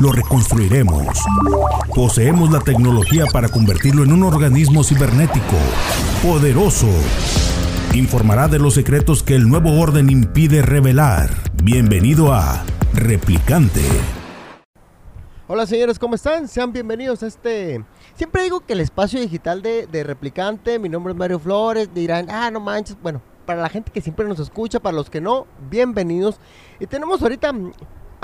Lo reconstruiremos. Poseemos la tecnología para convertirlo en un organismo cibernético, poderoso. Informará de los secretos que el nuevo orden impide revelar. Bienvenido a Replicante. Hola señores, ¿cómo están? Sean bienvenidos a este... Siempre digo que el espacio digital de, de Replicante, mi nombre es Mario Flores, dirán, ah, no manches, bueno, para la gente que siempre nos escucha, para los que no, bienvenidos. Y tenemos ahorita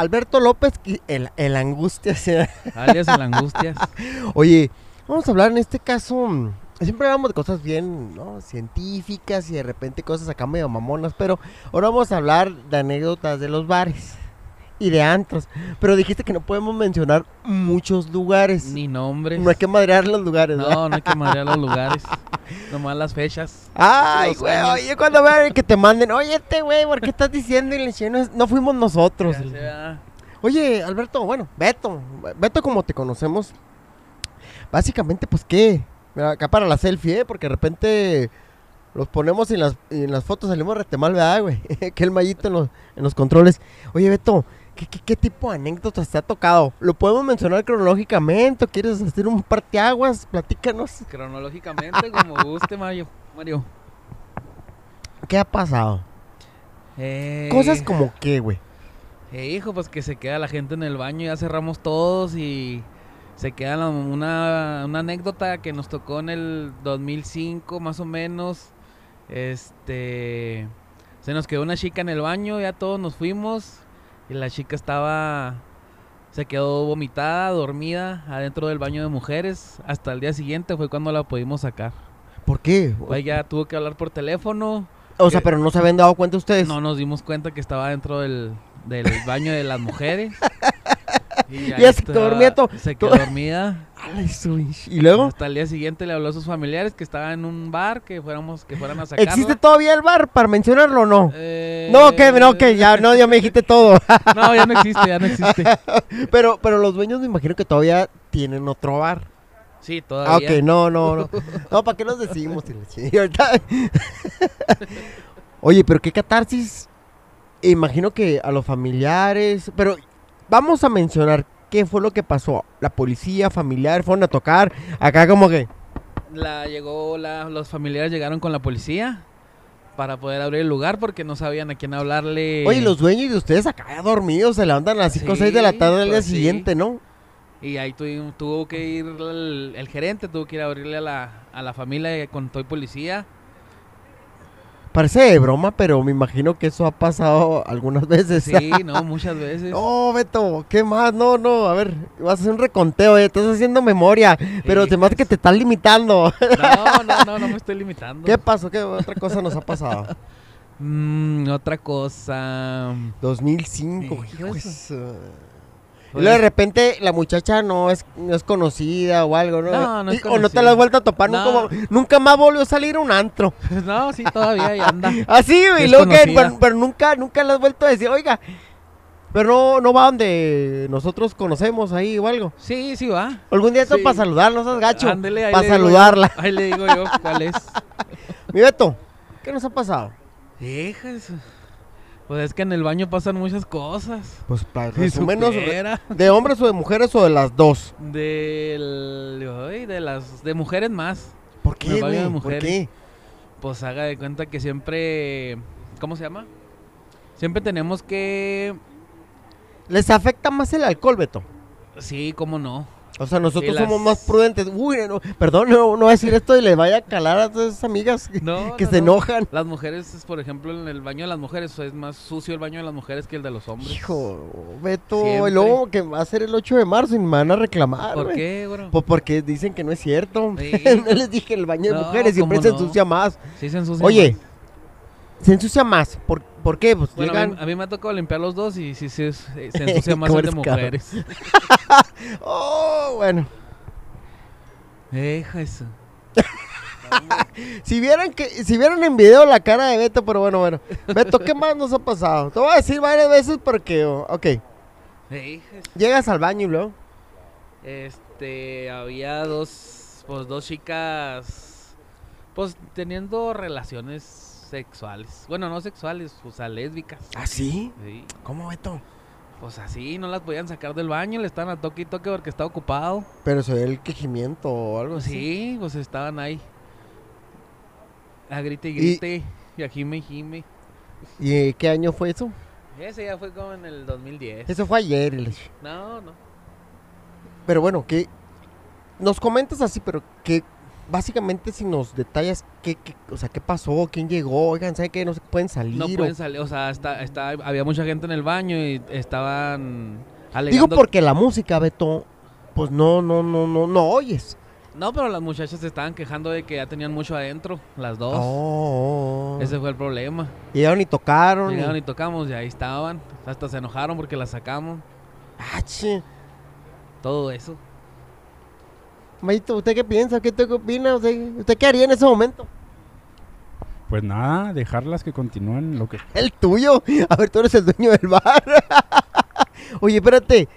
Alberto López, el, el Angustias. Alias el Angustias. Oye, vamos a hablar en este caso, mm, siempre hablamos de cosas bien, ¿no? Científicas y de repente cosas acá medio mamonas, pero ahora vamos a hablar de anécdotas de los bares y de antros. Pero dijiste que no podemos mencionar muchos lugares. Ni nombres. No hay que madrear los lugares, ¿verdad? No, no hay que marear los lugares. Nomás las fechas. Ay, güey, oye, cuando vean que te manden, oye, este güey, ¿por qué estás diciendo? Y le no, no fuimos nosotros. Oye, Alberto, bueno, Beto, Beto como te conocemos, básicamente, pues, ¿qué? Mira, acá para la selfie, ¿eh? Porque de repente los ponemos y en las, y en las fotos salimos rete mal, ¿verdad, güey? que el mallito en los, en los controles. Oye, Beto, ¿qué, qué, qué tipo de anécdotas te ha tocado? ¿Lo podemos mencionar cronológicamente o quieres hacer un parteaguas? Platícanos. cronológicamente, como guste, Mario. Mario. ¿Qué ha pasado? Eh, Cosas como qué, güey. eh, hijo, pues que se queda la gente en el baño, ya cerramos todos y se queda la- una, una anécdota que nos tocó en el 2005 más o menos. Este, se nos quedó una chica en el baño, ya todos nos fuimos y la chica estaba, se quedó vomitada, dormida adentro del baño de mujeres. Hasta el día siguiente fue cuando la pudimos sacar. ¿Por qué? Ella tuvo que hablar por teléfono. O sea, pero no se habían dado cuenta ustedes. No nos dimos cuenta que estaba dentro del, del baño de las mujeres. Y Ya se quedó dormida Se quedó dormida. ¿Y luego? Hasta el día siguiente le habló a sus familiares que estaba en un bar, que fuéramos, que fueran a sacarla. ¿Existe todavía el bar para mencionarlo o no? Eh, No, que no, que ya, no, ya me dijiste todo. No, ya no existe, ya no existe. pero, pero los dueños me imagino que todavía tienen otro bar. Sí, Ah, todavía. ok, no, no, no. No, ¿para qué los decimos? Oye, pero qué catarsis. Imagino que a los familiares. Pero vamos a mencionar qué fue lo que pasó. La policía, familiar, fueron a tocar. Acá como que. La llegó, la, los familiares llegaron con la policía para poder abrir el lugar porque no sabían a quién hablarle. Oye, los dueños de ustedes acá ya dormidos se levantan a las 5 o 6 de la tarde al día pues sí. siguiente, ¿no? Y ahí tuvo que ir el, el gerente, tuvo que ir a abrirle a la, a la familia con todo y policía. Parece de broma, pero me imagino que eso ha pasado algunas veces. Sí, no, muchas veces. No, Beto, ¿qué más? No, no, a ver, vas a hacer un reconteo, eh, estás haciendo memoria, pero Sí, pues. que te estás limitando. No, no, no, no me estoy limitando. ¿Qué pasó? ¿Qué otra cosa nos ha pasado? Mm, otra cosa. 2005, Sí, hijo de eso. Y Pues, luego de repente la muchacha no es, no es conocida o algo, ¿no? No, no es o no te la has vuelto a topar, No. nunca, nunca más volvió a salir un antro. no, sí, todavía ahí anda. Así, güey, luego que, pero, pero nunca, nunca le has vuelto a decir, oiga, pero no, no va donde nosotros conocemos ahí o algo. Sí, sí va. Algún día esto Sí. para saludar, no seas gacho. Ándele, ahí Para saludarla. yo- ahí le digo yo cuál es. Mi Beto, ¿qué nos ha pasado? Hijas. Pues es que en el baño pasan muchas cosas. Pues para Si resumirnos, de, hombres o de mujeres o de las dos. Del, ay, de las de mujeres más. ¿Por el qué, baño de güey? ¿Por mujeres. qué? Pues haga de cuenta que siempre ¿cómo se llama? Siempre tenemos que Les afecta más el alcohol, Beto. sí, cómo no. O sea, nosotros las- somos más prudentes. Uy, no, perdón, no, no voy a decir esto y le vaya a calar a todas esas amigas que, No, que no, se no. enojan. Las mujeres, por ejemplo, en el baño de las mujeres es más sucio el baño de las mujeres que el de los hombres. Hijo, Beto, Siempre. y luego que va a ser el 8 de marzo y me van a reclamar. ¿Por qué, bro? Pues porque dicen que no es cierto. Sí. no les dije el baño de mujeres siempre ¿cómo se ensucia más. Sí se ensucia Oye, más. se ensucia más. Por, ¿Por qué? Pues Bueno, a mí, a mí me ha tocado limpiar los dos y sí, sí, es- eh, se ensucia más ¿Cómo el de mujeres. Oh, bueno. Hija eso. Si vieran que, si vieran en video la cara de Beto, pero bueno, bueno. Beto, ¿qué más nos ha pasado? Te voy a decir varias veces porque, oh, ok, llegas al baño y luego. Este, había dos, pues dos chicas, pues teniendo relaciones sexuales. Bueno, no sexuales, o sea, lésbicas. ¿Ah, sí? Sí. ¿Cómo, Beto? Pues así, no las podían sacar del baño, le estaban a toque y toque porque estaba ocupado. Pero se ve el quejimiento o algo así. Sí, pues estaban ahí. A grite y grite, y, a gime y gime. ¿Y qué año fue eso? Ese ya fue como en el 2010. Eso fue ayer. el- No, no. Pero bueno, que nos comentas así, pero que básicamente si nos detallas qué, qué- o sea, qué pasó, quién llegó, oigan, ¿sabe qué? No se pueden salir. No o- pueden salir, o sea, está, está, había mucha gente en el baño y estaban Digo alegando. porque la música, Beto, pues no, no, no, no, no oyes. No, pero las muchachas se estaban quejando de que ya tenían mucho adentro, las dos. Oh, oh. Ese fue el problema. Llegaron y tocaron. y- Llegaron y tocamos y ahí estaban. Hasta se enojaron porque las sacamos. Ah, che. Todo eso. Mayito, ¿usted qué piensa? ¿Qué, te- qué opina? ¿Usted, ¿Usted qué haría en ese momento? Pues nada, dejarlas que continúen lo que... El tuyo. A ver, tú eres el dueño del bar. Oye, espérate.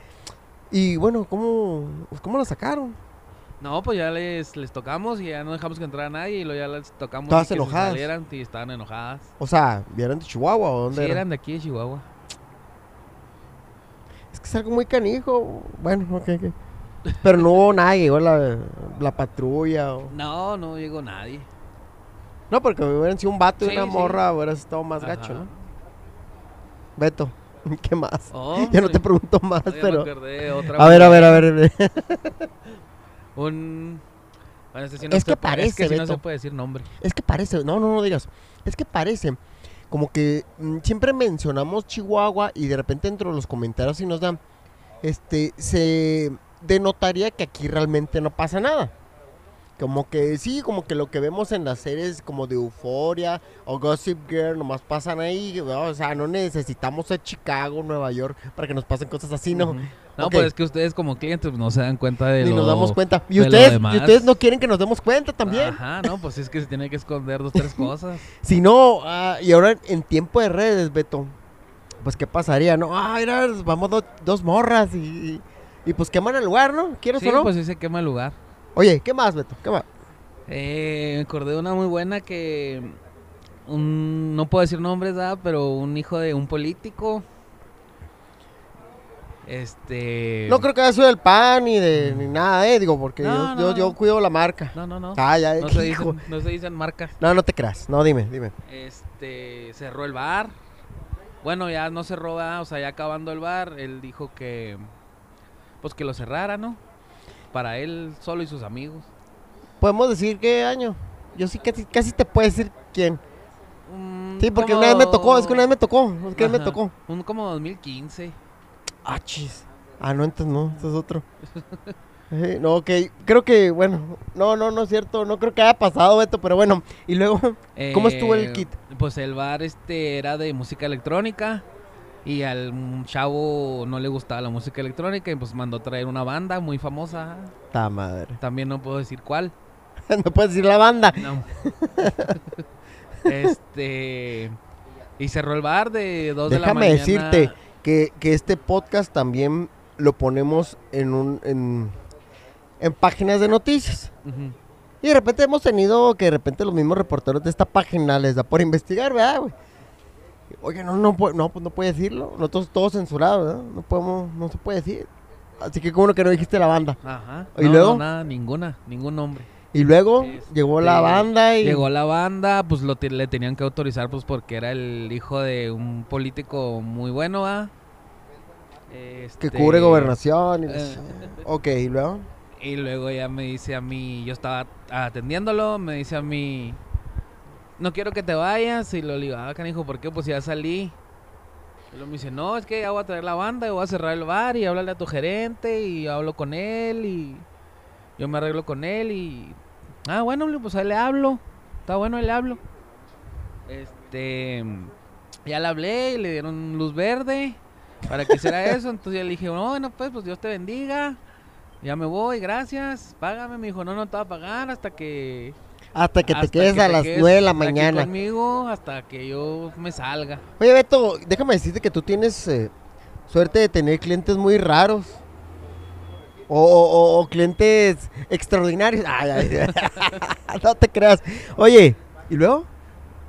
Y bueno, ¿cómo, ¿cómo la sacaron? No, pues ya les, les tocamos y ya no dejamos que entrara nadie y luego ya les tocamos Todas y que se enojadas. salieran y estaban enojadas. O sea, ¿vieron de Chihuahua o dónde Sí, era? eran de aquí de Chihuahua. Es que es algo muy canijo. Bueno, ok, ok. Pero no hubo nadie, llegó la, la patrulla. o- No, no llegó nadie. No, porque hubieran sido un vato y Sí, una sí. morra, hubieras estado más gacho, Ajá. ¿no? Beto, ¿qué más? Oh, ya no te pregunto más, pero... acordé de otra A ver, a ver, a ver. Un... Bueno, este sí no Es que parece, Es que sí no Beto. se puede decir nombre. Es que parece, no, no, no digas. Es que parece como que mm, siempre mencionamos Chihuahua y de repente dentro de los comentarios si nos dan, este, se denotaría que aquí realmente no pasa nada. Como que sí, como que lo que vemos en las series como de Euforia o Gossip Girl nomás pasan ahí, ¿no? o sea, no necesitamos a Chicago, Nueva York para que nos pasen cosas así, ¿no? No, Ok. pues es que ustedes como clientes pues, no se dan cuenta de Ni lo... nos damos cuenta. Y ustedes, y ustedes no quieren que nos demos cuenta también. Ajá, no, pues es que se tiene que esconder dos, tres cosas. Si no, ah, y ahora en tiempo de redes, Beto, pues qué pasaría, ¿no? Ah, mira, vamos do- dos morras y, y, pues queman el lugar, ¿no? ¿Quieres Sí, o no? pues sí se quema el lugar. Oye, ¿qué más, Beto? ¿Qué más? Eh, me acordé de una muy buena que... Un, no puedo decir nombres, ¿verdad? Pero un hijo de un político... Este... No creo que haya sido del pan ni de ni nada, ¿eh? Digo, porque No, yo, yo, no. yo cuido la marca. No, no, no. Ah, ya, No se, dicen, no se dicen marcas. No, no te creas. No, dime, dime. Este, cerró el bar. Bueno, ya no cerró, ¿verdad? o sea, ya acabando el bar, él dijo que, pues que lo cerrara, ¿no? Para él solo y sus amigos. ¿Podemos decir qué año? Yo sí casi, casi te puedo decir quién. Mm, Sí, porque como- una vez me tocó, es que una vez me tocó, es que me tocó. Un como 2015. Ah, chis. Ah, no, entonces no, eso es otro. Eh, no, ok, creo que, bueno, no, no, no es cierto, no creo que haya pasado, Beto, pero bueno, y luego, ¿Cómo estuvo el Eh, kit? Pues el bar este era de música electrónica y al chavo no le gustaba la música electrónica y pues mandó traer una banda muy famosa. ta madre. También no puedo decir cuál. no puedes decir la banda. No. este. Y cerró el bar de 2 de la Déjame mañana. decirte que, que este podcast también lo ponemos en un, en, en páginas de noticias. Y de repente hemos tenido que de repente los mismos reporteros de esta página les da por investigar, ¿verdad, güey? Oye, no, no, no, pues no puede decirlo. Nosotros todo censurado, ¿verdad? No podemos, no se puede decir. Así que como que no dijiste la banda. Ajá. ¿Y No, luego? no, nada, ninguna, ningún nombre. Y luego Este, llegó la banda y... Llegó la banda, pues lo le tenían que autorizar, pues porque era el hijo de un político muy bueno, que Este, cubre gobernación. Y, eh. ok, y luego... Y luego ya me dice a mí, yo estaba atendiéndolo, me dice a mí, no quiero que te vayas. Y lo digo, ah, canijo, ¿por qué? Pues ya salí. Y luego me dice, no, es que ya voy a traer la banda y voy a cerrar el bar y háblale a tu gerente y hablo con él y yo me arreglo con él y... Ah, bueno, pues ahí le hablo. Está bueno, ahí le hablo. Este... Ya le hablé y le dieron luz verde para que hiciera eso. Entonces ya le dije, no, bueno, pues, pues Dios te bendiga. Ya me voy, gracias. Págame. Me dijo, no, no te va a pagar hasta que. Hasta que te quedes que a te las quedes 9 de la aquí mañana. conmigo hasta que yo me salga. Oye, Beto, déjame decirte que tú tienes eh, suerte de tener clientes muy raros. O, o- o clientes extraordinarios. Ay, ay, ay. no te creas. Oye, ¿y luego?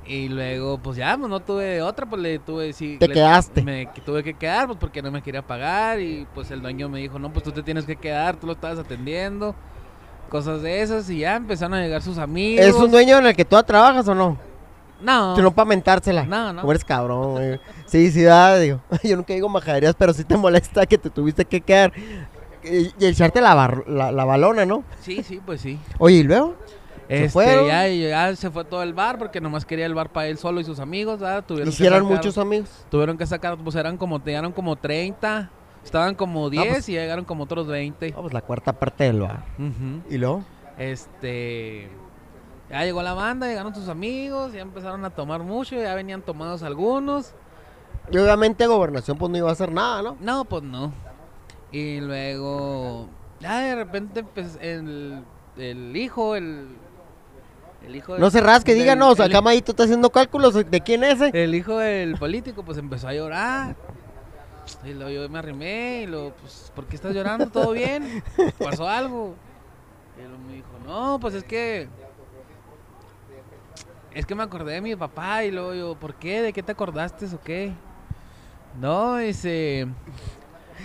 Y luego, pues ya, pues no tuve otra, pues le tuve, sí. Te le- quedaste. Me que- tuve que quedar, pues porque no me quería pagar. Y pues el dueño me dijo, no, pues tú te tienes que quedar, tú lo estabas atendiendo. Cosas de esas. Y ya empezaron a llegar sus amigos. ¿Es un dueño en el que tú trabajas o no? No. No para mentársela. No, no. Como eres cabrón, güey. Sí, sí, da, digo. Yo nunca digo majaderías, pero sí te molesta que te tuviste que quedar y, y echarte la, bar- la, la balona, ¿no? Sí, sí, pues sí. Oye, ¿y luego? ¿Se Este, fueron? ya, ya se fue todo el bar porque nomás quería el bar para él solo y sus amigos, ¿verdad? Tuvieron que Hicieron sacar- muchos amigos. Tuvieron que sacar, pues eran como, llegaron como 30, estaban como 10 pues. y llegaron como otros 20. Vamos, la cuarta parte del bar. Ujú. ¿Y luego? Este. Ya llegó la banda, llegaron sus amigos, ya empezaron a tomar mucho, ya venían tomados algunos. Y obviamente Gobernación pues no iba a hacer nada, ¿no? No, pues no. Y luego. Ya de repente, pues el, el hijo, el. El hijo No se rasque, del- díganos, el- acá Mayito está haciendo cálculos de quién es ese. El hijo del político pues empezó a llorar. Y luego yo me arrimé y luego, pues, ¿por qué estás llorando? ¿Todo bien? ¿Pasó algo? Y él me dijo, no, pues es que... Es que me acordé de mi papá y luego yo, ¿por qué? ¿De qué te acordaste o qué? No, dice...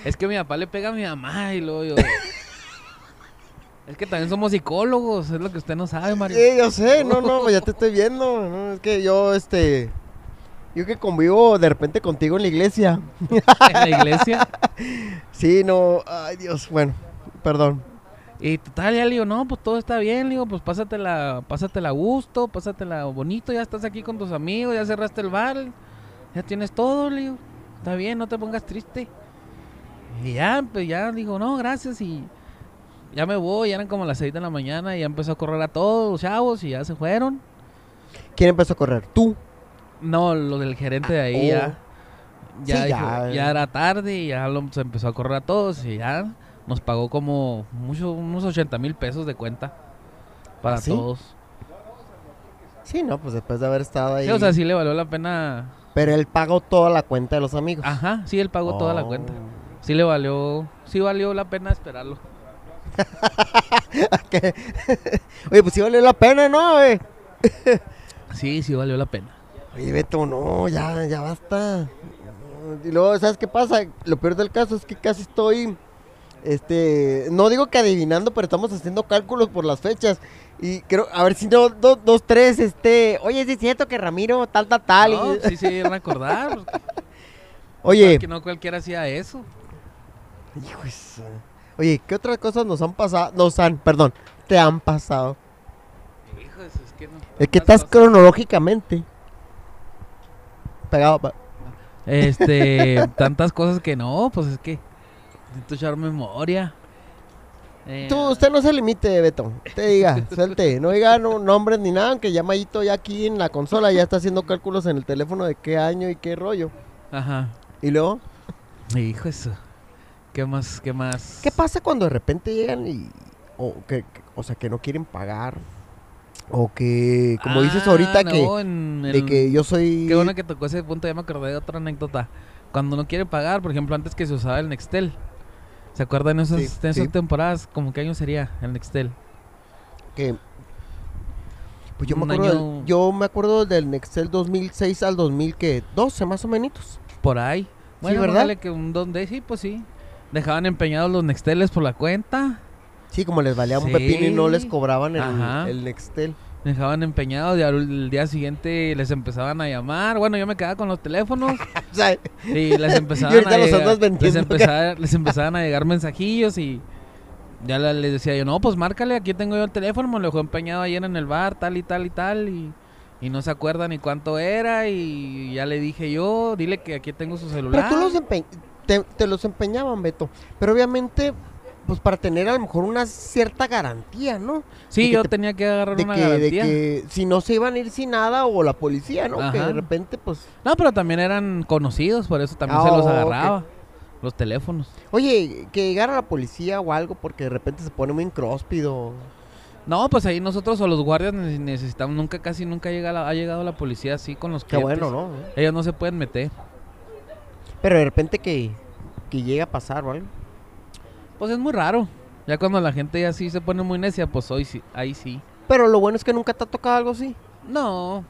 Es que mi papá le pega a mi mamá y luego yo... Es que también somos psicólogos, es lo que usted no sabe, Mario. Sí, yo sé, no, no, pues ya te estoy viendo. Es que yo, este. Yo que convivo de repente contigo en la iglesia. En la iglesia. Sí, no, ay Dios, bueno, perdón. Y total, ya le digo, no, pues todo está bien, le digo, pues pásatela, pásatela a gusto, pásatela bonito, ya estás aquí con tus amigos, ya cerraste el bar, ya tienes todo, le digo, está bien, no te pongas triste. Y ya, pues ya digo, no, gracias, y ya me voy, ya eran como las 6 de la mañana, y ya empezó a correr a todos los chavos, y ya se fueron. ¿Quién empezó a correr? ¿Tú? No, lo del gerente de ahí Oh. ya. Ya, Sí, dijo- ya. ya era tarde y ya lo- se empezó a correr a todos y ya nos pagó como mucho, unos 80 mil pesos de cuenta para ¿Ah, sí? todos. Sí, no, pues después de haber estado ahí. Sí, o sea, sí le valió la pena. Pero él pagó toda la cuenta de los amigos. Ajá, sí, él pagó toda la Oh. cuenta. Sí le valió, sí valió la pena esperarlo. Oye, pues sí valió la pena, ¿no? Sí, sí valió la pena. Oye, Beto, no, ya, ya basta. Y luego, ¿sabes qué pasa? Lo peor del caso es que casi estoy, este, no digo que adivinando, pero estamos haciendo cálculos por las fechas. Y creo, a ver si no, dos, dos, tres, este, oye, sí es cierto que Ramiro, tal, tal, tal. No, y- sí acordar. porque- oye, que no cualquiera hacía eso. hijo de su- oye, ¿qué otras cosas nos han pasado? Nos han, perdón, te han pasado. Hijo, es que no. Es que estás cosas. cronológicamente pegado. pa- Este, tantas cosas que no, pues es que necesito echar memoria. Eh, Tú, usted no se limite, Beto. Te diga, suelte. No diga no, nombres ni nada, aunque ya Mayito ya aquí en la consola ya está haciendo cálculos en el teléfono de qué año y qué rollo. Ajá. Y luego, Hijo eso. ¿Qué más? ¿Qué más? ¿qué pasa cuando de repente llegan y. O, que, que- o sea, que no quieren pagar? O que, como dices Ah, ahorita, no, que, en de que yo soy. Qué bueno que tocó ese punto, ya me acordé de otra anécdota. Cuando no quiere pagar, por ejemplo, antes que se usaba el Nextel. ¿Se acuerdan esas, Sí, de esas sí. temporadas? ¿Cómo qué año sería el Nextel? que- pues yo me, acuerdo año- del, yo me acuerdo del Nextel 2006 al 2012, más o menos. Por ahí. Bueno, ¿verdad? póngale que un donde sí, pues sí. Dejaban empeñados los Nexteles por la cuenta. Sí, como les valía un pepino y no les cobraban el, el Nextel. Dejaban empeñados y al día siguiente les empezaban a llamar. Bueno, yo me quedaba con los teléfonos y les empezaban ahorita a llegar- les, empezaba- les empezaban a llegar mensajillos y ya les decía yo, no, pues márcale, aquí tengo yo el teléfono, me lo dejó empeñado ayer en el bar, tal y tal y tal y, y no se acuerda ni cuánto era y ya le dije yo, dile que aquí tengo su celular. Pero tú los empe- te, te los empeñaban, Beto. Pero obviamente pues para tener a lo mejor una cierta garantía, ¿no? Sí, que yo te- tenía que agarrar De una que, de garantía. que si no se iban a ir sin nada o la policía, ¿no? Que de repente, pues... No, pero también eran conocidos, por eso también Ah, se los agarraba. Los teléfonos. Oye, que llegara la policía o algo porque de repente se pone muy incróspido. No, pues ahí nosotros o los guardias ne- necesitamos, nunca, casi nunca llega la- ha llegado la policía así con los Qué clientes. bueno, ¿no? Ellos no se pueden meter. Pero de repente que, que llegue a pasar o algo. Pues es muy raro. Ya cuando la gente ya sí se pone muy necia, pues hoy sí, ahí sí. Pero lo bueno es que nunca te ha tocado algo así. No.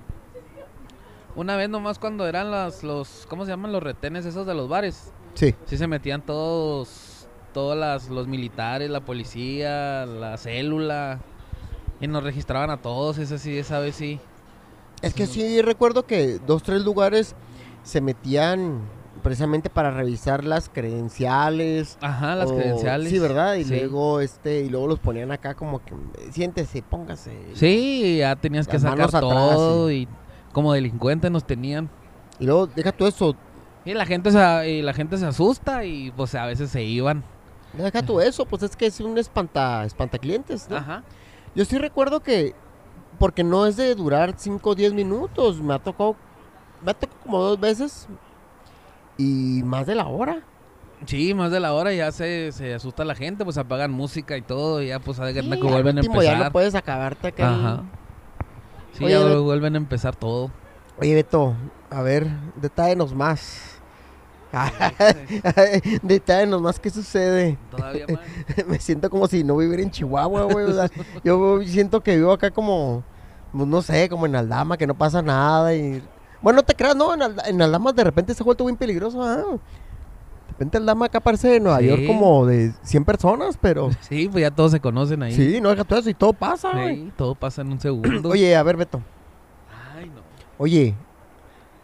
Una vez nomás cuando eran las, los, ¿cómo se llaman? Los retenes esos de los bares. Sí. Sí se metían todos, todos las, los militares, la policía, la célula. Y nos registraban a todos, esa sí, esa vez sí. Es que sí recuerdo que dos, tres lugares se metían precisamente para revisar las credenciales. Ajá, las o- credenciales. Sí, ¿verdad? Y Sí. luego este, y luego los ponían acá como que siéntese, póngase. Sí, ya tenías que sacar atrás, todo y como delincuentes nos tenían. Y luego deja tú eso, Y la gente se, y la gente se asusta y pues a veces se iban. deja tú eso, pues es que es un espanta, espantaclientes, ¿no? Ajá. Yo sí recuerdo que, porque no es de durar 5 o 10 minutos, me ha tocado, me ha tocado como dos veces y más de la hora. Sí, más de la hora ya se, se asusta la gente, pues apagan música y todo, y ya pues que Sí, que vuelven a ya empezar. no puedes acabarte acá. Ajá. Sí, Oye, ya Beto. vuelven a empezar todo. Oye, Beto, a ver, detállenos más. detállenos más qué sucede. Todavía más. Me siento como si no viviera en Chihuahua, güey. o sea, yo siento que vivo acá como, pues, no sé, como en Aldama, que no pasa nada. y Bueno, no te creas, no, en, Alda- en de repente se ha vuelto bien peligroso. ah. De repente Aldama acá parece de Nueva Sí. York como de 100 personas, pero... Sí, pues ya todos se conocen ahí. Sí, no deja todo eso y todo pasa. Sí, todo pasa en un segundo. Oye, a ver, Beto. Ay, no. Oye,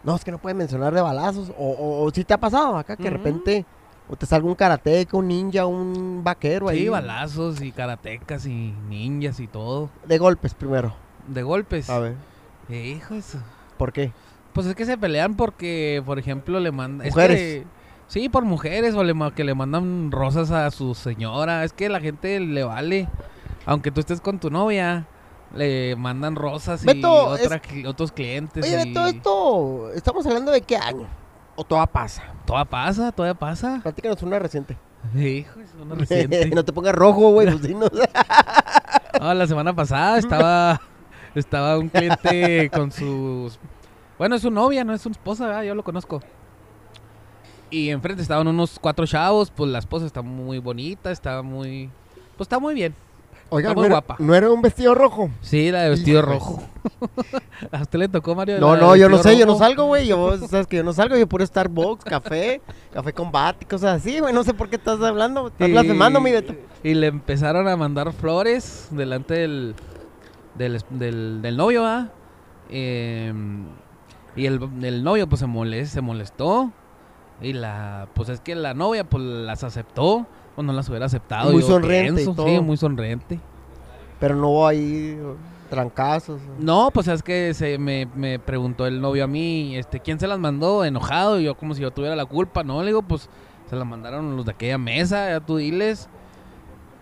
no, es que no puedes mencionar de balazos. O, o, o si te ha pasado acá que de repente o te salga un karateca, un ninja, un vaquero ahí. Sí, balazos y karatecas y ninjas y todo. De golpes primero. De golpes. A ver, Hijo de su- ¿por qué? Pues es que se pelean porque, por ejemplo, le mandan... Mujeres. sí, por mujeres o le, que le mandan rosas a su señora. Es que la gente le vale. Aunque tú estés con tu novia, le mandan rosas y Beto, otra cli- otros clientes. Oye, y... Beto, esto, estamos hablando de qué año. O todavía pasa. Todavía pasa, todavía pasa. Platícanos una reciente. Hijo, es una reciente. no te pongas rojo, güey. pues. No, la semana pasada estaba estaba un cliente con sus bueno, es su novia, no es su esposa, ¿verdad? yo lo conozco. Y enfrente estaban unos cuatro chavos, pues la esposa está muy bonita, está muy pues está muy bien. Oiga, Está no muy era, guapa. no era un vestido rojo. Sí, la de vestido rojo. ¿A usted le tocó, Mario? No, no, yo no sé, yo no salgo, güey. Yo, sabes que yo no salgo, yo puro Starbucks, café, café combate y cosas así, güey. No sé por qué estás hablando. Estás blasfemando, mi Beto. Y le empezaron a mandar flores delante del, del, del, del novio, ¿ah? Y el, el novio pues se, molest, se molestó. Y la, pues es que la novia pues las aceptó. O no las hubiera aceptado. Muy yo sonriente y pienso, todo. Sí, muy sonriente. Pero no hubo ahí trancazos. No, pues es que se me, me preguntó el novio a mí, este, ¿quién se las mandó? Enojado, y yo como si yo tuviera la culpa, ¿no? Le digo, pues se las mandaron los de aquella mesa, ya tú diles.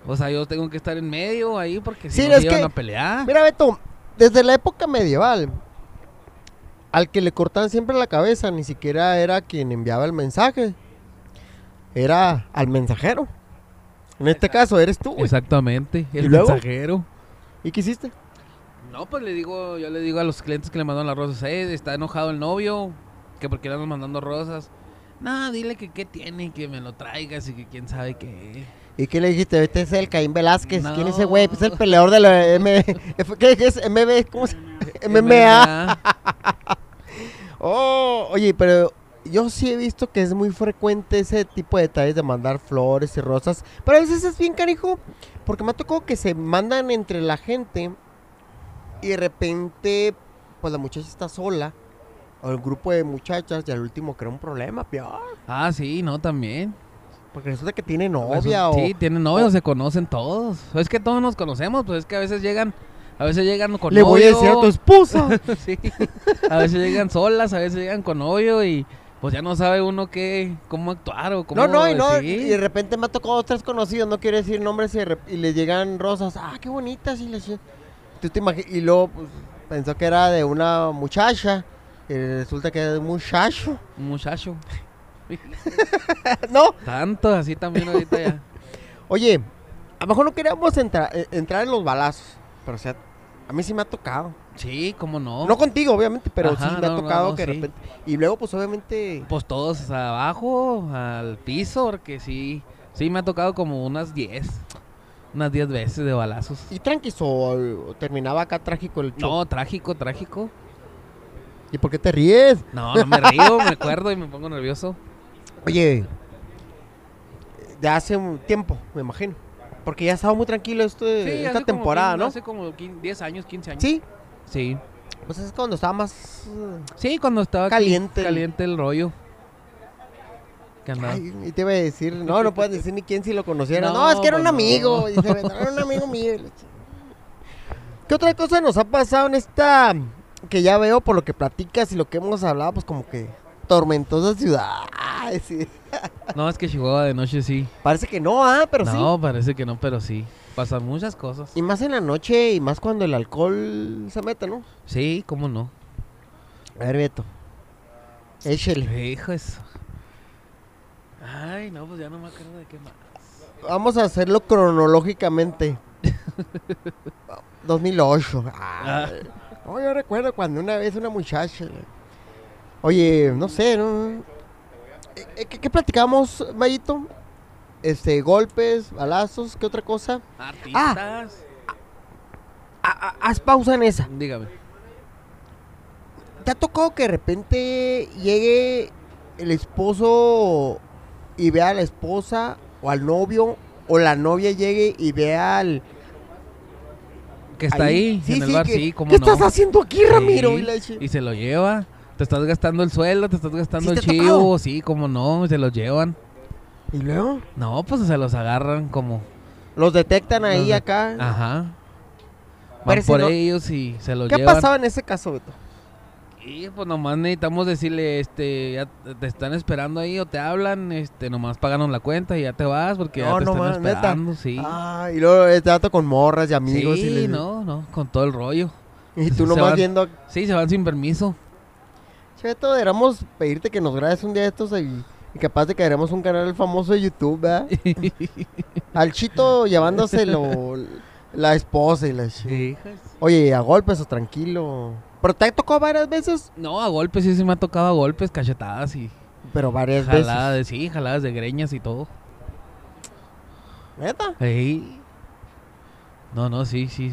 O sea, yo tengo que estar en medio ahí porque si no es se iban que- a pelear. Mira, Beto, desde la época medieval, al que le cortaban siempre la cabeza, ni siquiera era quien enviaba el mensaje. Era al mensajero. En este caso, eres tú, güey. Exactamente, ¿Y el luego? mensajero. ¿Y qué hiciste? No, pues le digo, yo le digo a los clientes que le mandan las rosas, eh, está enojado el novio, que porque le andan mandando rosas. No, dile que qué tiene, que me lo traigas y que quién sabe qué. ¿Y qué le dijiste? Este es el Caín Velázquez. ¿Quién es ese güey? Pues el peleador de la M... ¿Qué es? MB, ¿cómo se MMA. Oh, oye, pero yo sí he visto que es muy frecuente ese tipo de detalles de mandar flores y rosas. Pero a veces es bien canijo, porque me ha tocado que se mandan entre la gente y de repente, pues la muchacha está sola, o el grupo de muchachas, y al último crea un problema, peor. Ah, sí, no, también. Porque resulta que tiene novia o... Sí, tienen novio, se conocen todos. Es que todos nos conocemos, pues es que a veces llegan, a veces llegan con Le voy a decir a tu esposa. sí, a veces llegan solas, a veces llegan con novio y Pues ya no sabe uno qué, cómo actuar o cómo No, no, y no, y de repente me ha tocado otros conocidos, no quiero decir nombres, y, de rep- y le llegan rosas, ah, qué bonitas, y, les, tú te y luego pues, pensó que era de una muchacha, y resulta que era de un muchacho. Un muchacho. no, Tanto así también ahorita ya. oye, a lo mejor no queríamos entra- eh, entrar en los balazos, pero o sea, a mí sí me ha tocado. Sí, cómo no. No contigo, obviamente, pero Ajá, sí me ha no, tocado no, que de repente... Y luego, pues obviamente... Pues todos abajo, al piso, porque sí. Sí, me ha tocado como unas 10. Unas 10 veces de balazos. ¿Y tranquis o, o terminaba acá trágico el show? No, trágico, trágico. ¿Y por qué te ríes? No, no me río, me acuerdo y me pongo nervioso. Oye, de hace un tiempo, me imagino. Porque ya estaba muy tranquilo Sí, esta como temporada, ¿no? Hace como quin- 10 años, 15 años. Sí, Sí. pues es cuando estaba más... uh, Sí, cuando estaba Caliente caliente el rollo. Ay, y te iba a decir, no, no puedes decir ni quién si lo conociera. No, No, es que era un pues no. amigo. Y se ve, "No, era un amigo mío. ¿Qué otra cosa nos ha pasado en esta que ya veo por lo que platicas y lo que hemos hablado, pues como que tormentosa ciudad? Ay, sí. No, es que Chihuahua de noche sí. Parece que no, ah, pero sí. no, parece que no, pero sí. Pasan muchas cosas. Y más en la noche y más cuando el alcohol se mete, ¿no? Sí, cómo no. A ver, Beto. Échele. Hijo eso. Ay, no, pues ya no me acuerdo de qué más. Vamos a hacerlo cronológicamente. 2008. Ah, no, yo recuerdo cuando una vez una muchacha. Oye, no sé, ¿no? Eh, eh, ¿Qué, qué platicamos, Mayito? Este, golpes, balazos, ¿qué otra cosa? Artistas. Ah, ah, haz pausa en esa. Dígame. ¿Te ha tocado que de repente llegue el esposo y vea a la esposa o al novio o la novia llegue y vea al... Que está ahí, Sí, en el sí, bar, que- sí, ¿Qué no. estás haciendo aquí, Ramiro? Sí, y se lo lleva. Te estás gastando el sueldo, te estás gastando ¿Sí el chivo, tocado? sí, cómo no, se los llevan. ¿Y luego? No, pues se los agarran como. Los detectan ahí Los- acá. Ajá. Van por no- ellos y se los ¿Qué llevan. pasaba en ese caso, Beto? Y pues nomás necesitamos decirle, este, ya te están esperando ahí o te hablan, este, nomás páganos la cuenta y ya te vas porque ya te no están neta. esperando, sí. Ah, y luego este dato con morras y amigos. sí, y, les- no, no, con todo el rollo. y tú Se nomás van. viendo. Sí, se van sin permiso. Beto, deberíamos pedirte que nos grabes un día de estos y, y capaz de que haremos un canal famoso de YouTube, ¿verdad? Al chito llevándoselo la esposa y la Sí. Oye, a golpes o tranquilo. Pero te tocó varias veces. No, a golpes, sí, sí me ha tocado a golpes, cachetadas y Pero varias jaladas veces. de, sí, jaladas de greñas y todo. ¿Neta? Ey. No, no, sí, sí.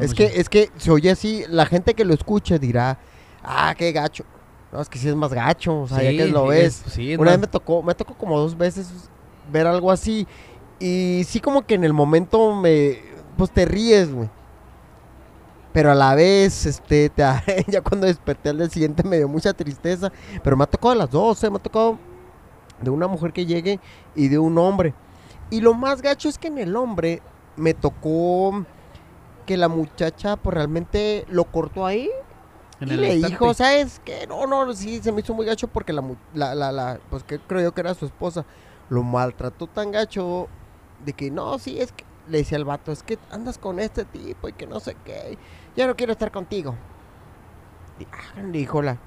Es que, es que se oye así, la gente que lo escuche dirá, ah, qué gacho. No, es que sí es más gacho, o sea, ya que lo ves. es- sí, es Una vez me tocó, me tocó como dos veces ver algo así. Y sí como que en el momento me, pues te ríes, güey. Pero a la vez, este, te- ya cuando desperté al día siguiente me dio mucha tristeza. Pero me ha tocado las dos, eh, me ha tocado de una mujer que llegue y de un hombre. Y lo más gacho es que en el hombre me tocó que la muchacha pues realmente lo cortó ahí y le dijo, ¿sabes qué? No, no, sí, se me hizo muy gacho porque la, mu- la, la, la, pues que creo yo que era su esposa, lo maltrató tan gacho de que no, sí, es que, le decía al vato, es que andas con este tipo y que no sé qué, ya no quiero estar contigo. Y, ah, dijo la,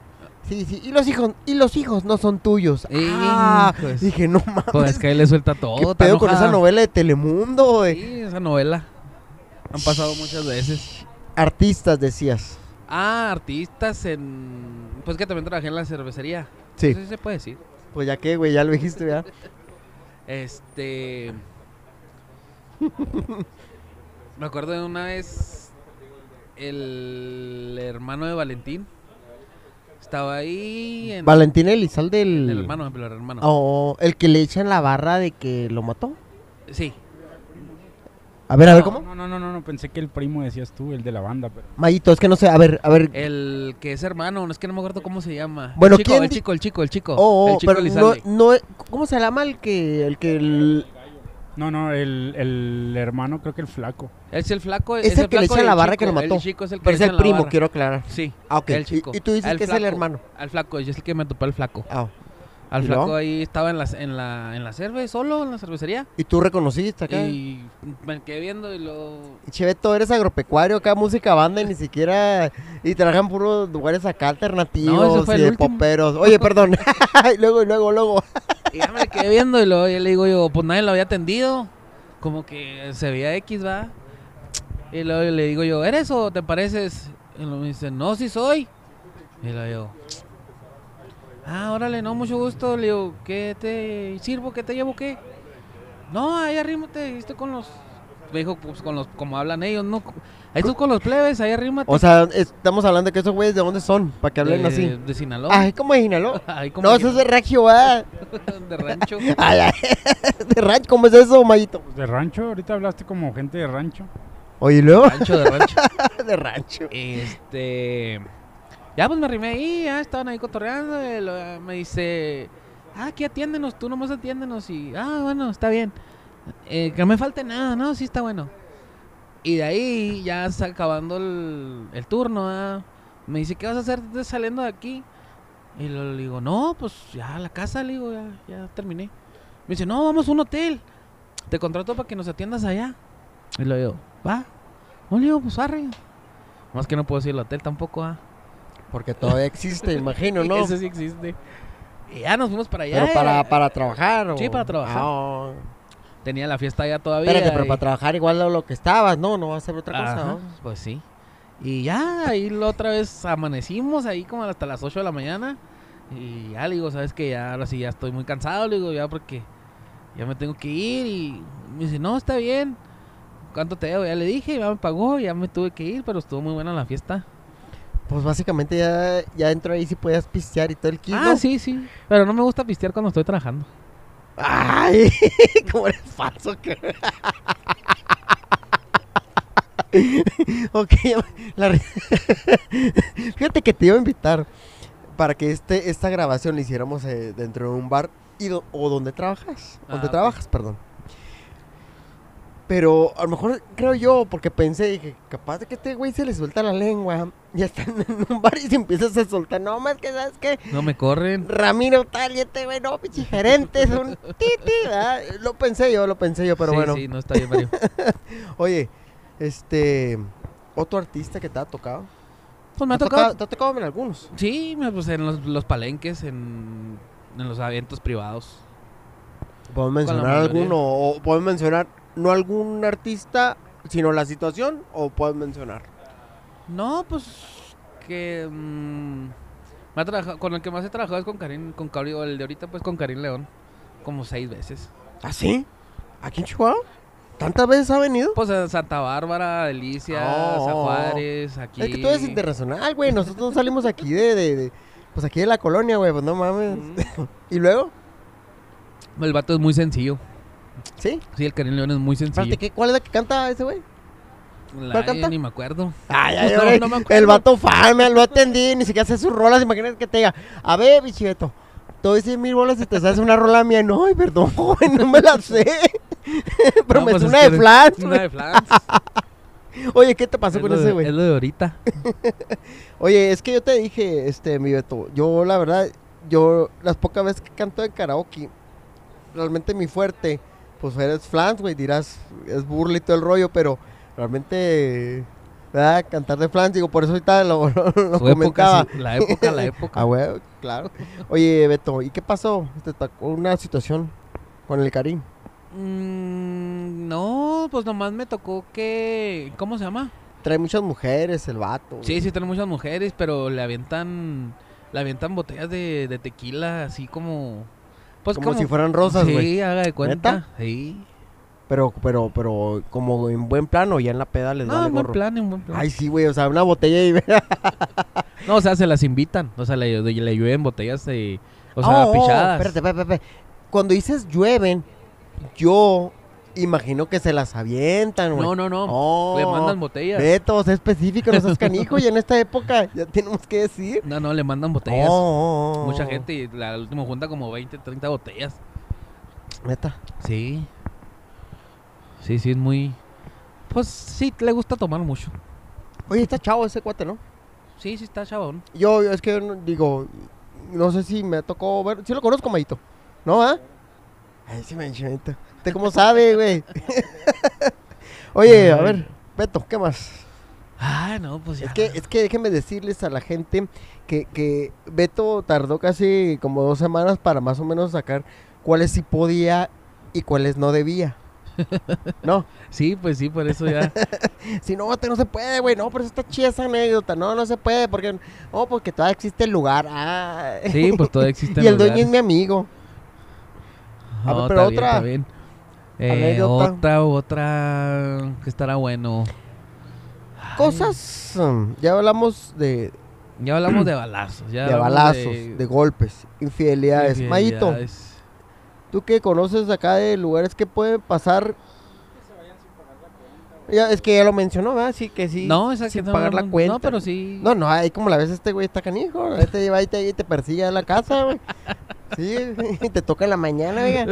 sí, sí, y los hijos, y los hijos no son tuyos. Ah, Hijos. dije, no mames, Pues es que ahí le suelta ¿qué todo. está pedo con esa novela de Telemundo, güey? Sí, esa novela. Han pasado muchas veces. Artistas, decías. Ah, artistas en... Pues que también trabajé en la cervecería. Sí. Eso sí se puede decir. Pues ya que, güey, ya lo dijiste, ¿verdad? Este... Me acuerdo de una vez el hermano de Valentín estaba ahí en Valentín Elizalde, el... el hermano, el hermano. Oh, el que le echan la barra de que lo mató. Sí. A ver, a ver, ¿cómo? No, no, no, no, no, pensé que el primo decías tú, el de la banda, pero... Mayito, es que no sé, a ver, a ver. El que es hermano, no es que no me acuerdo cómo se llama. Bueno, el chico, ¿quién el chico, el chico, el chico. oh, oh, el chico pero no, no, ¿cómo se llama el que, el que, el- No, no, el, el hermano creo que el flaco. Es el flaco. Es el que le flaco echa y la barra chico, que lo mató. El chico es el que pero le es el echa primo, quiero aclarar. Sí. Ah, ok. El Y- chico. Y, tú dices Al que es el hermano. Al flaco, yo es el que me topó el flaco. Ah, Al ¿Y flaco luego? ahí estaba en la, en la, en la cerve, solo en la cervecería. ¿Y tú reconociste acá? Y... Y me quedé viendo y lo... Cheveto, eres agropecuario, acá música banda y ni siquiera... Y trabajan puros lugares acá alternativos No, y de último. poperos. Oye, perdón. y luego, y luego, luego. Y ya me quedé viendo y luego ya le digo yo, pues nadie lo había atendido. Como que se veía X, va. Y luego le digo yo, ¿eres o te pareces? Y luego me dice, no, sí soy. Y luego yo, ah, órale, no, mucho gusto. Le digo, ¿qué te sirvo? ¿Qué te llevo? ¿Qué? No, ahí arrímate, estoy con los... Me dijo, pues con los, como hablan ellos, ¿no? Ahí tú con los plebes, ahí arrímate. O sea, estamos hablando de que esos güeyes de dónde son, para que hablen de, así. De Sinaloa. Ay, ¿cómo de Sinaloa? Ay, como No, eso es de Regio, ¿verdad? de rancho. Ay, de rancho, ¿cómo es eso, Mayito? De rancho, ahorita hablaste como gente de rancho. Oye, ¿y luego? rancho de rancho. de rancho. Este. Ya pues me arrimé ahí, ya estaban ahí cotorreando. y lo- me dice, ah, aquí atiéndenos, tú nomás atiéndenos. Y, ah, bueno, está bien. Eh, que no me falte nada, no, sí está bueno. Y de ahí, ya acabando el, turno, ah, me dice, ¿qué vas a hacer saliendo de aquí? Y lo- le digo, no, pues ya la casa, le digo, ya, ya terminé. Me dice, no, vamos a un hotel. Te contrato para que nos atiendas allá. Y le digo, va. No le digo, pues arre. Más que no puedo decir el hotel tampoco, ah. Porque todavía existe, imagino, ¿no? Ese sí existe. Y ya nos fuimos para allá. Pero para, eh. para trabajar, ¿o? Sí, para trabajar. Ah, Tenía la fiesta allá todavía. espérate, pero para trabajar igual lo que estabas, ¿no? No va a ser otra cosa, ¿no? Pues sí. Y ya, ahí la otra vez amanecimos ahí como hasta las 8 de la mañana. Y ya le digo, ¿sabes que Ya ahora sí ya estoy muy cansado, le digo, ya porque ya me tengo que ir. Y me dice, no, está bien. ¿Cuánto te debo? Ya le dije, ya me pagó, ya me tuve que ir, pero estuvo muy buena la fiesta. Pues básicamente ya, ya dentro ahí sí podías pistear y todo el kit, Ah, ¿no? sí, sí. Pero no me gusta pistear cuando estoy trabajando. Ay, cómo eres falso. que- ok, la fíjate que te iba a invitar para que este, esta grabación la hiciéramos eh, dentro de un bar y do- o donde trabajas, Ah, donde trabajas, perdón. Pero a lo mejor creo yo, porque pensé, dije, capaz de que este güey se le suelta la lengua. Ya están en un bar y se empiezas a soltar. No, más que sabes que No me corren. Ramiro tal y este güey, no, pinche gerente, es un titi, ¿verdad? Lo pensé yo, lo pensé yo, pero sí, bueno. sí, no está bien, Mario. Oye, este, otro artista que te ha tocado. Pues me ha ¿Te tocado. Te ha tocado en algunos. Sí, pues en los, los palenques, en, en los eventos privados. ¿Podemos la mencionar alguno? O podemos mencionar, no algún artista, sino la situación, o puedes mencionar. No, pues que mm, me ha trabajado- con el que más he trabajado es con Karim, con o el de ahorita pues con Karim León, como seis veces. ¿Ah, sí? ¿Aquí en Chihuahua? ¿Tantas veces ha venido? Pues a Santa Bárbara, Delicias, Oh, oh. Juárez, aquí. Es que todo es internacional, güey. Nosotros no salimos aquí de, de, de- pues aquí de la colonia, güey. Pues no mames. ¿Y luego? El vato es muy sencillo. ¿Sí? Sí, el Karim León es muy sencillo. ¿qué, ¿cuál es la que canta ese güey? La- ¿Cuál canta? Ni me acuerdo. Ay, ay, No, ay, no me acuerdo. el vato fan, lo atendí, ni siquiera hace sus rolas, imagínate que te diga, a ver, bicheto, te doy 100 mil bolas y te haces una rola mía, no, ay, perdón, joven, no me la sé, pero me pues una de Flans, Una de Flans. oye, ¿qué te pasó Es con ese güey? Es lo de ahorita. Oye, es que yo te dije, este, mi Beto, yo la verdad, yo las pocas veces que canto en karaoke, realmente mi fuerte, pues eres Flans, güey, dirás, es burla y todo el rollo, pero realmente, ¿verdad? Cantar de Flans, digo, por eso ahorita lo, lo, lo Su época, comentaba. sí, la época, la época. Ah, güey, claro. Oye, Beto, ¿y qué pasó? ¿Te tocó una situación con el Karim? Mm, no, pues nomás me tocó que... ¿Cómo se llama? Trae muchas mujeres, el vato. güey. Sí, sí, tiene muchas mujeres, pero le avientan... Le avientan botellas de, de tequila así como... Pues Como si fueran rosas, Sí, güey. haga de cuenta. ¿Neta? Sí. Pero, pero, pero, como en buen plano, ya en la peda les No, vale en buen plan, en buen plan. Ay, sí, güey, o sea, una botella y... No, o sea, se las invitan. O sea, le, le llueven botellas de... O sea, Oh, oh, pichadas. espérate, espérate, espérate. Cuando dices llueven, yo imagino que se las avientan, güey. No, no, no. Oh, Le mandan botellas. Beto, sé específico, no seas canijo, y en esta época ya tenemos que decir. No, no, le mandan botellas. Oh, oh, Mucha gente y la última junta como 20, 30 botellas. Neta. Sí. Sí, sí, es muy... Pues sí, le gusta tomar mucho. Oye, está chavo ese cuate, ¿no? Sí, sí está chabón. Yo, yo es que yo digo, no sé si me tocó ver. Sí lo conozco, Mayito. ¿No, ah? Ay, sí, Mayito. ¿Usted cómo sabe, güey? Oye, a ver, Beto, ¿qué más? Ah, no, pues ya. Es que, es que déjenme decirles a la gente que, que Beto tardó casi como dos semanas para más o menos sacar cuáles sí podía y cuáles no debía. No, Sí, pues sí, por eso ya. si no, no se puede, güey. No, pero está chida esa anécdota. No, no se puede porque, no, porque todavía existe el lugar. Ah. Sí, pues todavía existen y el dueño es mi amigo. A ver, No, pero otra está bien. Eh, otra, otra que estará bueno. Cosas, um, ya hablamos de, Ya hablamos de balazos. Ya de balazos, de, golpes, infidelidades. Mayito, infidelidades. tú que conoces acá de lugares que pueden pasar. Ya, es que ya lo mencionó, ¿verdad? Sí, que sí. No, esa sin no, pagar la cuenta. No, pero sí. No, no, ahí como la ves este güey está canijo. Ahí te lleva y te, te persigue a la casa, güey. Sí, y te toca en la mañana, oiga.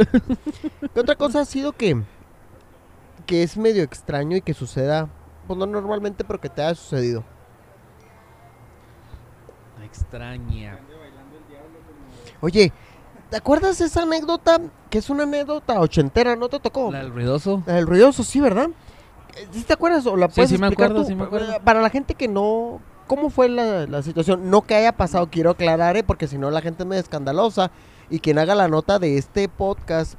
¿Qué otra cosa ha sido que, que es medio extraño y que suceda? Pues no normalmente, pero que te haya sucedido. Extraña. Oye, ¿te acuerdas de esa anécdota? Que es una anécdota ochentera, ¿no te tocó? La del ruidoso. La del ruidoso, sí, ¿verdad? ¿Sí te acuerdas o la Sí, puedes sí me explicar acuerdo, tú? sí me acuerdo. Para la gente que no... ¿Cómo fue la, la situación? No que haya pasado, quiero aclarar, ¿eh? porque si no la gente es medio escandalosa. Y quien haga la nota de este podcast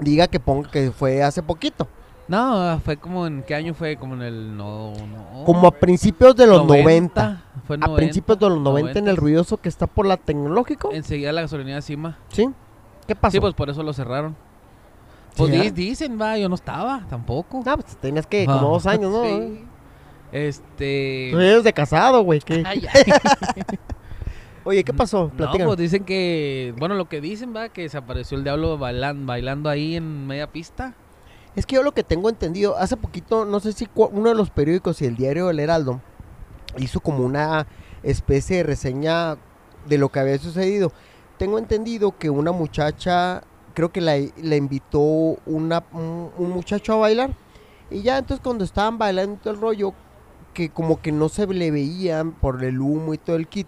diga que ponga que fue hace poquito. No, fue como en. ¿Qué año fue? Como en el. No, no. Como a principios de los 90. Fue A 90, principios de los 90 en el 90. ruidoso que está por la tecnológico. Enseguida la gasolinera encima. ¿Sí? ¿Qué pasó? Sí, pues por eso lo cerraron. ¿Sí, Pues di- verdad? dicen, va, yo no estaba tampoco. No, pues tenías que como Ah, dos años, ¿no? sí. Este. Dos años de casado, güey. ¿qué? Ay, ay. Oye, ¿qué pasó? No, pues dicen que. Bueno, lo que dicen, va, que se apareció el diablo bailan- bailando ahí en media pista. Es que yo lo que tengo entendido, hace poquito, no sé si cu- uno de los periódicos y el diario El Heraldo hizo como una especie de reseña de lo que había sucedido. Tengo entendido que una muchacha, creo que la, la invitó una, un, un muchacho a bailar. Y ya entonces cuando estaban bailando todo el rollo, que como que no se le veían por el humo y todo el kit,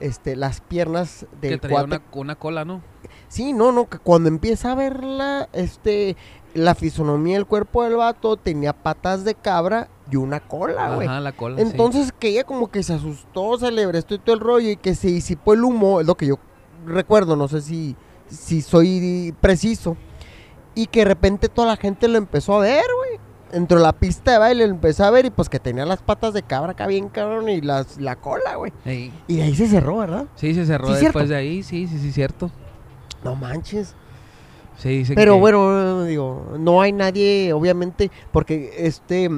este, las piernas del que traía cuate una, una cola, ¿no? Sí, no, no, que cuando empieza a verla, este, la fisonomía del cuerpo del vato tenía patas de cabra y una cola, güey. Ajá, la cola. sí. Entonces que ella como que se asustó, se le brestó y todo el rollo y que se disipó el humo, es lo que yo recuerdo, no sé si, si soy preciso. Y que de repente toda la gente lo empezó a ver, güey. Entró la pista de baile, lo empezó a ver y pues que tenía las patas de cabra acá bien cabrón y las, la cola, güey. Ey. Y de ahí se cerró, ¿verdad? Sí, se cerró Sí, después cierto. de ahí, sí, sí, sí, cierto. No manches. Sí, dicen Pero que- bueno, digo, no hay nadie, obviamente, porque este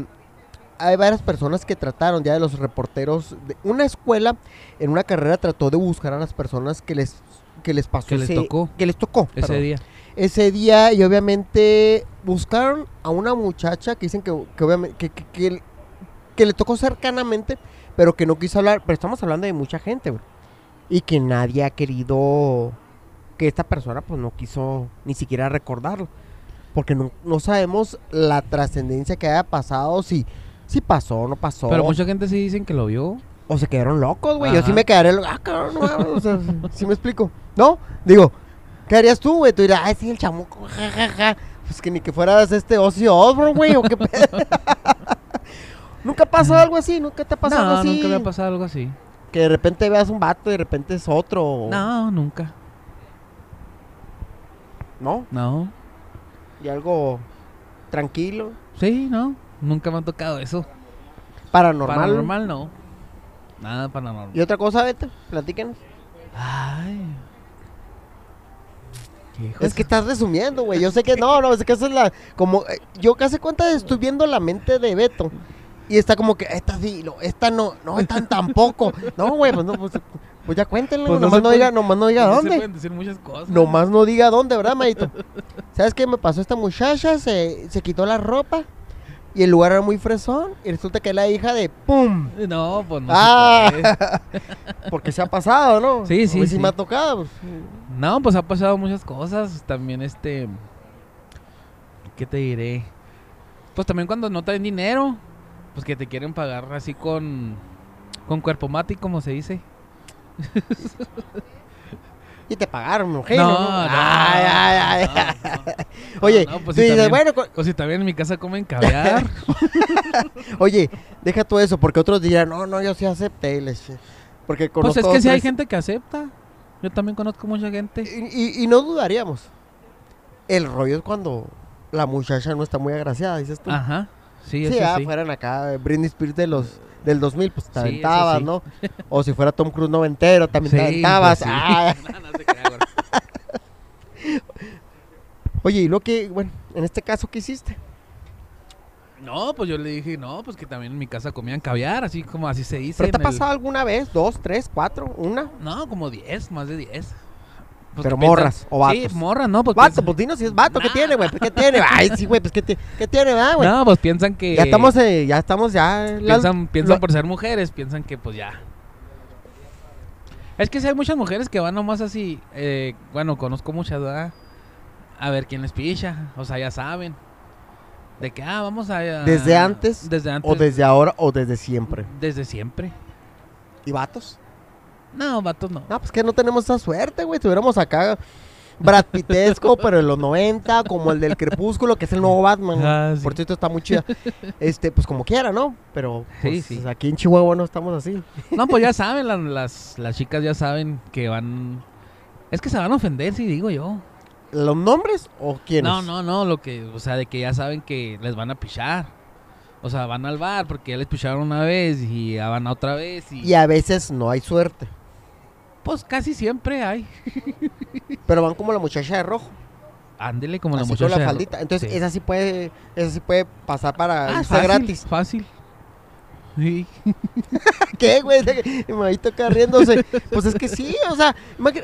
hay varias personas que trataron ya de los reporteros de una escuela en una carrera trató de buscar a las personas que les que les pasó Que les ese- tocó. que les tocó ese perdón. día. ese día y obviamente buscaron a una muchacha que dicen que, que obviamente que, que- que- que le tocó cercanamente pero que no quiso hablar pero estamos hablando de mucha gente y que nadie ha querido que esta persona pues no quiso ni siquiera recordarlo porque no, no sabemos la trascendencia que haya pasado si si pasó o no pasó Pero mucha gente sí dicen que lo vio. O se quedaron locos, güey. Yo sí me quedaré. lo- Ah, cabrón, no o sea, ¿sí me explico? ¿No? Digo, ¿qué harías tú, güey? Tú dirás, ay, sí, el chamuco, jajaja. Pues que ni que fueras este Ozzy Osbourne, güey, o qué pedo. ¿Nunca pasó algo así? ¿Nunca te ha pasado algo no, así? nunca me ha pasado algo así. Que de repente veas un vato y de repente es otro. o- No, nunca. ¿No? No. Y algo tranquilo. Sí, no. Nunca me ha tocado eso. Paranormal. Paranormal, no. Nada paranormal. Y otra cosa, vete, platícanos. Ay. Es que estás resumiendo, güey. Yo sé que no, no, es que esa es la. Como. eh, yo casi cuenta estoy viendo la mente de Beto. Y está como que, esta sí, no, esta no, no, esta tampoco. No, güey, pues no, pues, pues ya cuéntenle, Pues no nomás no, puede- diga, nomás no diga No se dónde. pueden decir muchas cosas. Nomás no diga dónde, ¿verdad, Mayito? ¿Sabes qué me pasó esta muchacha? Se, se quitó la ropa y el lugar era muy fresón y resulta que es la hija de ¡pum! No, pues no. Ah. se. Porque se ha pasado, ¿no? Sí, A sí, mí sí sí. me ha tocado. pues. No, pues ha pasado muchas cosas. También este. ¿Qué te diré? Pues también cuando no traen dinero. Pues que te quieren pagar así con. Con cuerpo mati, como se dice. Y te pagaron, imagino, No, ¿no? no, Ay, ay, ay. No. Oye, No, pues sí, dices, también. bueno, Pues si también en mi casa comen caviar. oye, deja todo eso, porque otros dirán, no, no, yo sí acepté. y les- Porque pues conozco es que si hay otros- gente que acepta. Yo también conozco mucha gente. Y, y- y no dudaríamos. El rollo es cuando la muchacha no está muy agraciada, dices tú. Ajá. Sí, sí, ah, sí. fueran acá, Britney Spears de los, del 2000, pues te Sí, aventabas, sí. ¿no? O si fuera Tom Cruise noventero, también te Sí, aventabas. pues sí. Ah, No, no se. Oye, y lo que, bueno, en este caso, ¿qué hiciste? No, pues yo le dije, no, pues que también en mi casa comían caviar, así como así se dice. ¿Pero te ha el- pasado alguna vez? ¿Dos, tres, cuatro, una? No, como 10, más de 10. Pues Pero piensan- morras o vatos. Sí, morras, no, pues Vato, piensan- pues dinos si es vato, ¿qué Nah. tiene, güey? Pues, ¿Qué tiene? Ay, sí, güey, pues ¿qué, ti- qué tiene, verdad, güey? No, pues piensan que... ya estamos, eh, ya estamos, ya... Piensan, piensan lo- por ser mujeres, piensan que pues ya. Es que si hay muchas mujeres que van nomás así, eh, bueno, conozco muchas, ¿verdad? A ver quién les picha, o sea, ya saben. De que, ah, vamos a... a- ¿Desde antes Desde antes. O desde ahora o desde siempre. Desde siempre. ¿Y vatos? No, vatos no. No, pues que no tenemos esa suerte, güey. Tuviéramos acá Brad Pittesco, pero en los 90, como el del Crepúsculo, que es el nuevo Batman. Ah, sí. Por cierto, está muy chida. Este, pues como quiera, ¿no? Pero Sí, pues, sí. aquí en Chihuahua no estamos así. No, pues ya saben, la- las, las chicas ya saben que van... Es que se van a ofender, si digo yo. ¿Los nombres o quiénes? No, no, no, lo que, o sea, de que ya saben que les van a pichar. O sea, van al bar porque ya les picharon una vez y ya van a otra vez y... Y a veces no hay suerte. Pues casi siempre hay. Pero van como la muchacha de rojo. Ándele como la así muchacha. con la de- faldita. Entonces, Sí. esa sí puede, esa sí puede pasar para Ah, irse fácil, gratis. Fácil. Sí. ¿Qué, güey? Me acá riéndose. Pues es que sí, o sea, eh,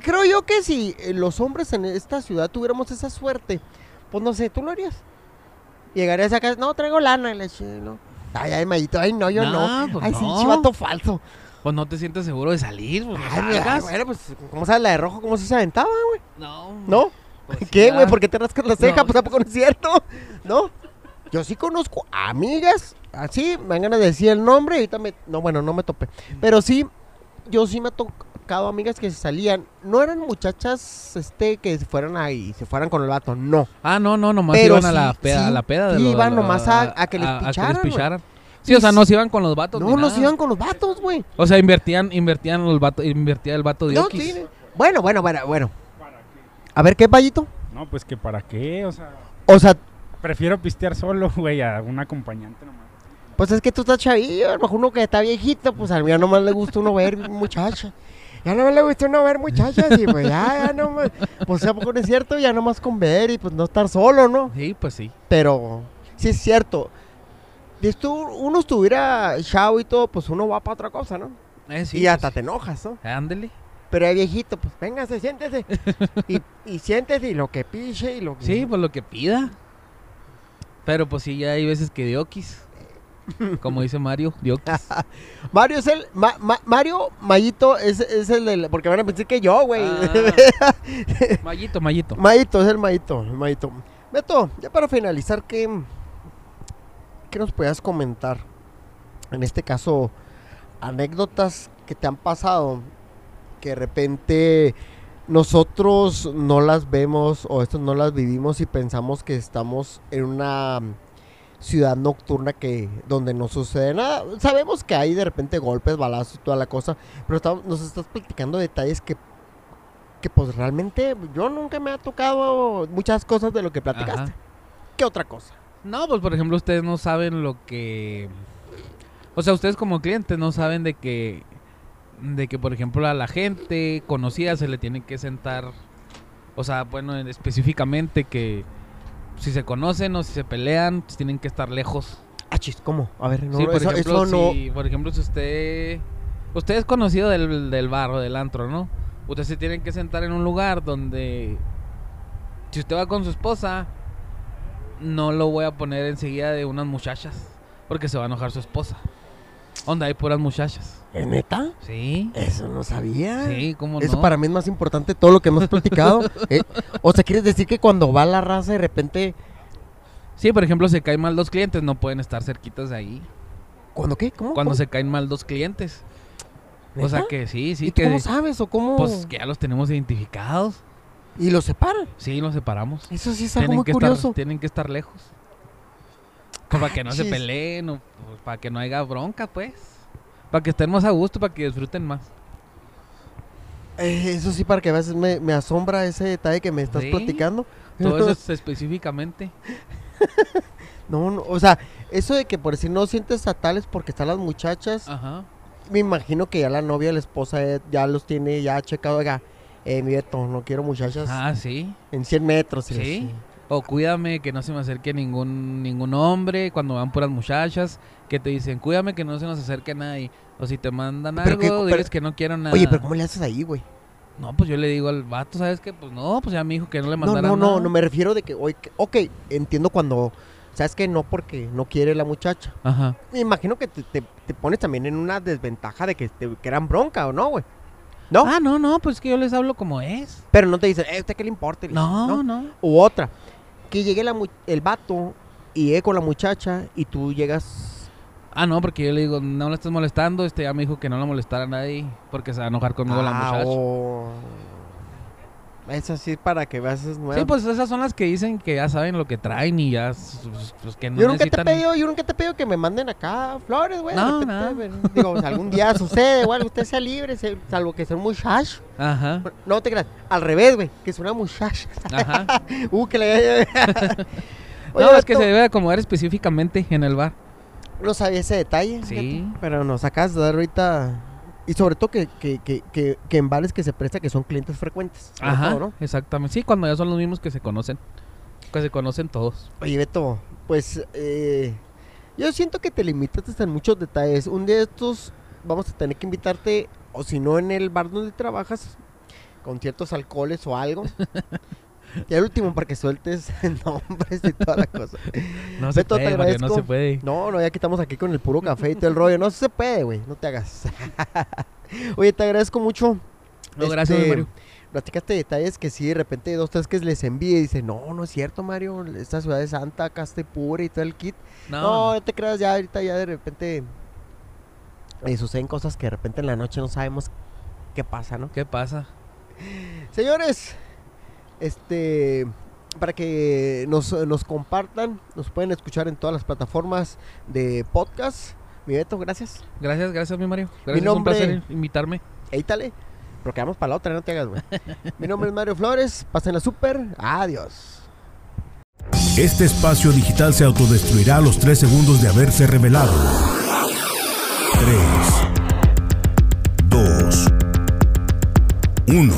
creo yo que si eh, los hombres en esta ciudad tuviéramos esa suerte, pues no sé, ¿tú lo harías? Llegarías acá, no, traigo lana, y le. Ay, ay, Mayito, ay, no, yo no. No, pues ay, sí, no. chivato falso. Pues no te sientes seguro de salir, pues Ay, salgas. bueno, pues, ¿cómo sabes la de rojo? ¿Cómo se aventaba, güey? No. ¿No? pues sí, ¿Qué, güey? ¿Por qué te rascas la ceja? Pues tampoco no es cierto, ¿no? Yo sí conozco amigas, así, me dan ganas de decir el nombre, y ahorita me... No, bueno, no me topé. Pero sí, yo sí me he tocado amigas que salían, no eran muchachas, este, que se fueran ahí, se fueran con el vato, no. Ah, no, no, nomás Pero iban a la peda, sí, a la peda de sí, lo- iban lo- nomás a- a que les picharan, güey. picharan. Sí, o sea, no se iban con los vatos No, no se iban con los vatos, güey. O sea, invertían, invertían los vatos, invertía el vato de No, Oquis. sí, bueno, bueno, bueno, bueno. A ver, ¿qué, Payito? No, pues que para qué, o sea, O sea, prefiero pistear solo, güey, a un acompañante nomás. Pues es que tú estás chavillo, a lo mejor uno que está viejito, pues a mí ya nomás le gusta uno ver muchacha. Ya nomás le gusta uno ver muchachas y pues ya, ya nomás. Pues a poco no es cierto, ya nomás con ver y pues no estar solo, ¿no? Sí, pues sí. Pero sí es cierto. Si estu- uno estuviera chavo y todo, pues uno va para otra cosa, ¿no? Eh, sí, y hasta pues te enojas, ¿no? Ándele. Pero el viejito, pues véngase, siéntese. y, y siéntese y lo que piche y lo que... Sí, pues lo que pida. Pero pues sí, ya hay veces que Diokis. Como dice Mario, Diokis. Mario es el... Ma- Ma- Mario Mayito es, es el del... Porque van a pensar que yo, güey. Ah. Mayito, Mayito. Maito, es el Maito, el Maito. Beto, ya para finalizar, ¿qué, ¿qué nos puedas comentar? En este caso, anécdotas que te han pasado, que de repente nosotros no las vemos o estos no las vivimos y pensamos que estamos en una ciudad nocturna que donde no sucede nada. Sabemos que hay de repente golpes, balazos y toda la cosa, pero estamos- nos estás platicando detalles que que pues realmente yo nunca me ha tocado muchas cosas de lo que platicaste. Ajá. ¿Qué otra cosa? No, pues por ejemplo, ustedes no saben lo que. O sea, ustedes como clientes no saben de que. De que, por ejemplo, a la gente conocida se le tiene que sentar. O sea, bueno, en- específicamente que. Si se conocen o si se pelean, pues tienen que estar lejos. Ah, chis, ¿cómo? A ver, no, sí, por eso, ejemplo, eso no. si, por ejemplo, si usted. Usted es conocido del, del bar o del antro, ¿no? Usted se tiene que sentar en un lugar donde. Si usted va con su esposa, no lo voy a poner enseguida de unas muchachas. Porque se va a enojar su esposa. Donde hay puras muchachas. ¿Es neta? Sí. Eso no sabía. Sí, ¿cómo Eso no? para mí es más importante todo lo que hemos platicado. ¿eh? O sea, ¿quieres decir que cuando va la raza de repente... Sí, por ejemplo, se caen mal dos clientes, no pueden estar cerquitas de ahí. ¿Cuándo qué? ¿Cómo? Cuando ¿Cómo? se caen mal dos clientes. O sea ¿Neta? que sí, sí, ¿Y tú cómo sabes o cómo? pues que ya los tenemos identificados. ¿Y los separan? Sí, los separamos. Eso sí es algo Tienen muy que curioso. estar tienen que estar lejos. Pues para que no se peleen o pues, para que no haya bronca, pues. Para que estén más a gusto, para que disfruten más. Eh, eso sí, para que a veces me, me asombra ese detalle que me estás Sí. platicando. Todo eso es específicamente. No, no, o sea, eso de que por decir no sientes a tales porque están las muchachas, Ajá. me imagino que ya la novia, la esposa eh, ya los tiene ya checado, oiga, eh, mi Beto, no quiero muchachas Ah, sí. en 100 metros. Sí. O cuídame que no se me acerque ningún ningún hombre cuando van puras muchachas que te dicen, "Cuídame que no se nos acerque nadie." O si te mandan Pero algo, diles que no quiero nada. Oye, pero ¿cómo le haces ahí, güey? No, pues yo le digo al vato, ¿sabes qué? Pues no, pues ya me dijo que no le No, mandara no, no, nada. no me refiero de que, oye, ok, entiendo cuando, sabes que no porque no quiere la muchacha. Ajá. Me imagino que te, te- te pones también en una desventaja de que te que eran bronca o no, güey. ¿No? Ah, no, no, pues que yo les hablo como es. Pero no te dicen, eh, ¿usted qué le importa? No, dicen, no. U otra, que llegue la mu- el vato y llegue con la muchacha y tú llegas... Ah, no, porque yo le digo, no le estés molestando. Este ya me dijo que no le molestara a nadie porque se va a enojar conmigo la Ah, muchacha. o- Es así para que veas esas nuevas. Sí, pues esas son las que dicen que ya saben lo que traen y ya, s- s- pues, que no yo nunca te necesitan... pedido, yo nunca te he pedido que me manden acá flores, güey. No, repente, no. Digo, o sea, algún día sucede, güey, usted sea libre, se- salvo que sea un muchacho. Ajá, No te creas, al revés, güey, que es una muchacha. ajá. Uh, que le... Oye, no, es que se debe acomodar específicamente en el bar. No sabía ese detalle. Sí. fíjate, Pero nos acabas de dar ahorita. Y sobre todo que, que, que, que, que en bares que se presta que son clientes frecuentes. Ajá, todo, ¿no? exactamente. Sí, cuando ya son los mismos que se conocen. Que se conocen todos. Oye, Beto, pues eh, yo siento que te limitaste en muchos detalles. Un día de estos vamos a tener que invitarte, o si no en el bar donde trabajas, con ciertos alcoholes o algo. y al último, para que sueltes nombres y toda la cosa. No se te puede, Mario, no agradezco. se puede. No, no, ya que estamos aquí con el puro café y todo el rollo. No se puede, güey. No te hagas. Oye, te agradezco mucho. No, gracias, Este, Mario. Platicaste detalles que sí, de repente dos, tres que les envíe y dicen, no, no es cierto, Mario. Esta ciudad es santa, acá está pura y todo el kit. No, No, no te creas, ya ahorita ya de repente eh, suceden cosas que de repente en la noche no sabemos qué pasa, ¿no? ¿qué pasa? Señores, este, para que nos, nos compartan, nos pueden escuchar en todas las plataformas de podcast. Mi Beto, gracias. Gracias, gracias, mi Mario. Gracias, nombre- un placer invitarme. Eítale. Pero quedamos para la otra, no te hagas, güey. Mi nombre es Mario Flores. Pásenla súper. Adiós. Este espacio digital se autodestruirá a los 3 segundos de haberse revelado. 3, 2, 1.